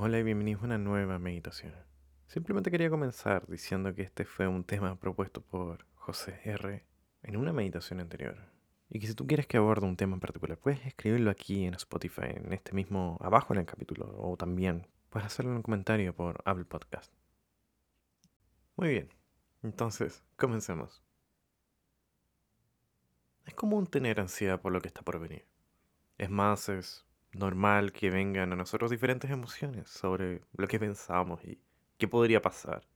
Hola y bienvenidos a una nueva meditación. Simplemente quería comenzar diciendo que este fue un tema propuesto por José R. en una meditación anterior. Y que si tú quieres que aborde un tema en particular, puedes escribirlo aquí en Spotify, en este mismo, abajo en el capítulo, o también puedes hacerlo en un comentario por Apple Podcast. Muy bien, entonces, comencemos. Es común tener ansiedad por lo que está por venir. Es más, es normal que vengan a nosotros diferentes emociones sobre lo que pensamos y qué podría pasar.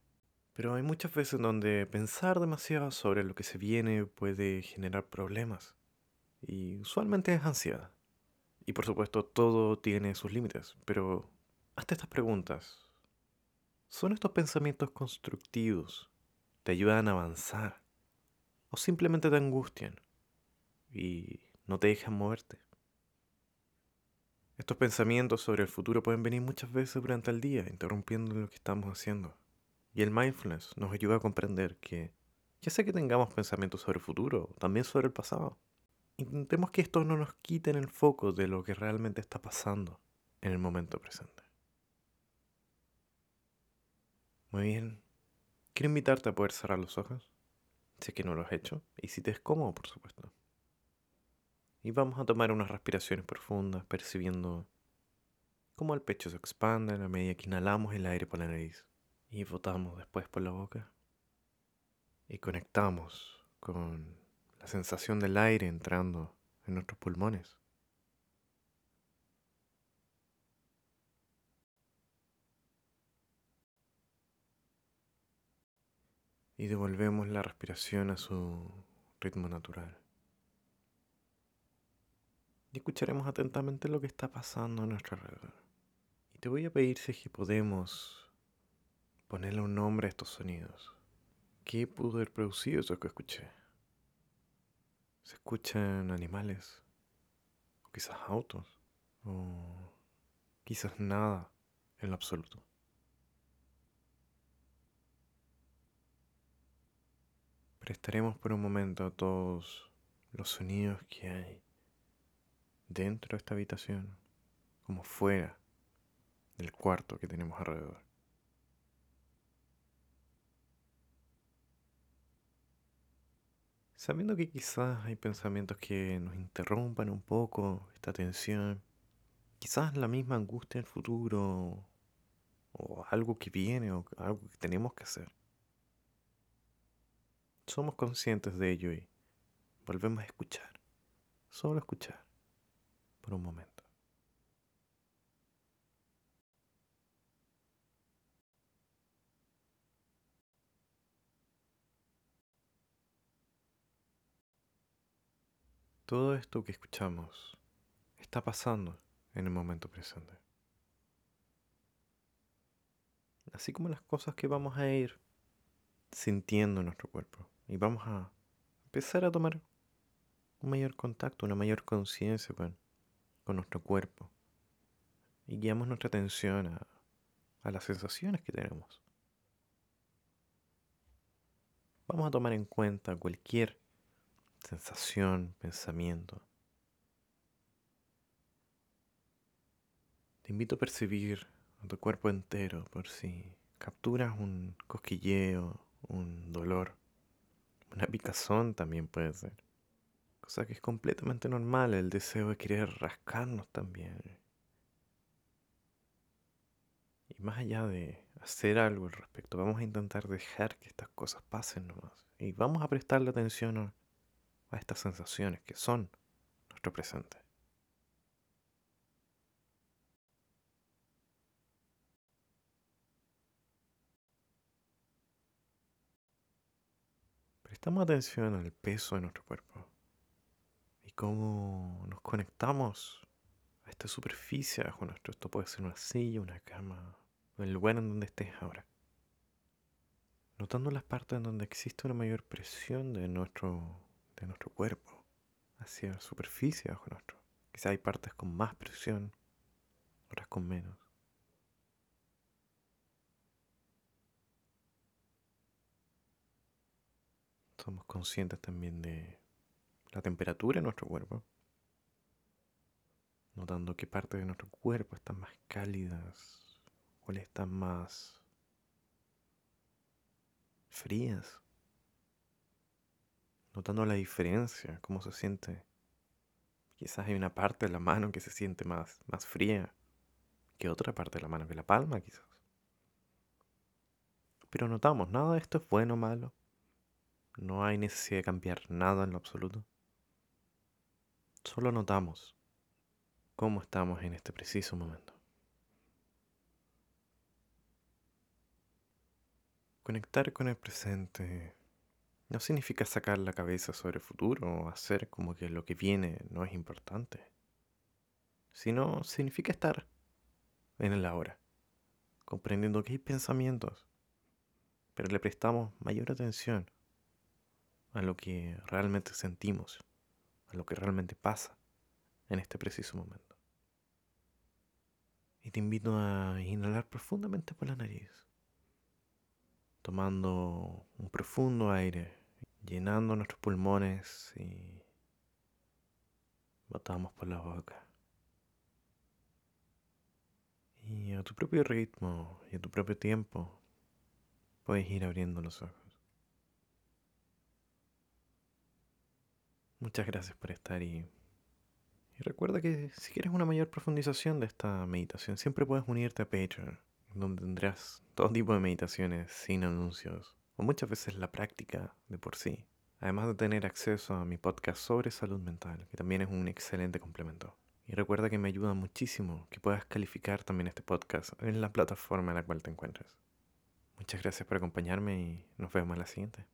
Pero hay muchas veces donde pensar demasiado sobre lo que se viene puede generar problemas. Y usualmente es ansiedad. Y por supuesto todo tiene sus límites, pero hasta estas preguntas. ¿Son estos pensamientos constructivos? ¿Te ayudan a avanzar? ¿O simplemente te angustian y no te dejan moverte? Estos pensamientos sobre el futuro pueden venir muchas veces durante el día, interrumpiendo lo que estamos haciendo. Y el mindfulness nos ayuda a comprender que, ya sea que tengamos pensamientos sobre el futuro, también sobre el pasado, intentemos que estos no nos quiten el foco de lo que realmente está pasando en el momento presente. Muy bien. Quiero invitarte a poder cerrar los ojos, si es que no lo has hecho, y si te es cómodo, por supuesto. Y vamos a tomar unas respiraciones profundas, percibiendo cómo el pecho se expande a medida que inhalamos el aire por la nariz y botamos después por la boca. Y conectamos con la sensación del aire entrando en nuestros pulmones. Y devolvemos la respiración a su ritmo natural y escucharemos atentamente lo que está pasando a nuestro alrededor. Y te voy a pedir si es que podemos ponerle un nombre a estos sonidos. ¿Qué pudo haber producido eso que escuché? ¿Se escuchan animales? ¿O quizás autos? ¿O quizás nada en lo absoluto? Prestaremos por un momento a todos los sonidos que hay dentro de esta habitación como fuera del cuarto que tenemos alrededor. Sabiendo que quizás hay pensamientos que nos interrumpan un poco esta tensión, quizás la misma angustia del futuro o algo que viene o algo que tenemos que hacer. Somos conscientes de ello y volvemos a escuchar, solo escuchar por un momento. Todo esto que escuchamos está pasando en el momento presente. Así como las cosas que vamos a ir sintiendo en nuestro cuerpo. Y vamos a empezar a tomar un mayor contacto, una mayor conciencia con con nuestro cuerpo y guiamos nuestra atención a, a las sensaciones que tenemos. Vamos a tomar en cuenta cualquier sensación, pensamiento. Te invito a percibir a tu cuerpo entero por si capturas un cosquilleo, un dolor, una picazón también puede ser. Cosa que es completamente normal, el deseo de querer rascarnos también. Y más allá de hacer algo al respecto, vamos a intentar dejar que estas cosas pasen nomás. Y vamos a prestarle atención a, a estas sensaciones que son nuestro presente. Prestamos atención al peso de nuestro cuerpo cómo nos conectamos a esta superficie bajo nuestro. Esto puede ser una silla, una cama, el lugar en donde estés ahora. Notando las partes en donde existe una mayor presión de nuestro, de nuestro cuerpo hacia la superficie bajo nuestro. Quizá hay partes con más presión, otras con menos. Somos conscientes también de la temperatura de nuestro cuerpo, notando qué partes de nuestro cuerpo están más cálidas ¿Cuáles están más frías? Notando la diferencia, cómo se siente. Quizás hay una parte de la mano que se siente más, más fría que otra parte de la mano, que la palma quizás. Pero notamos, nada de esto es bueno o malo. No hay necesidad de cambiar nada en lo absoluto. Solo notamos cómo estamos en este preciso momento. Conectar con el presente no significa sacar la cabeza sobre el futuro o hacer como que lo que viene no es importante, sino significa estar en el ahora, comprendiendo que hay pensamientos, pero le prestamos mayor atención a lo que realmente sentimos, lo que realmente pasa en este preciso momento. Y te invito a inhalar profundamente por la nariz, tomando un profundo aire, llenando nuestros pulmones y botamos por la boca. Y a tu propio ritmo y a tu propio tiempo puedes ir abriendo los ojos. Muchas gracias por estar y, recuerda que si quieres una mayor profundización de esta meditación, siempre puedes unirte a Patreon, donde tendrás todo tipo de meditaciones sin anuncios, o muchas veces la práctica de por sí, además de tener acceso a mi podcast sobre salud mental, que también es un excelente complemento. Y recuerda que me ayuda muchísimo que puedas calificar también este podcast en la plataforma en la cual te encuentres. Muchas gracias por acompañarme y nos vemos en la siguiente.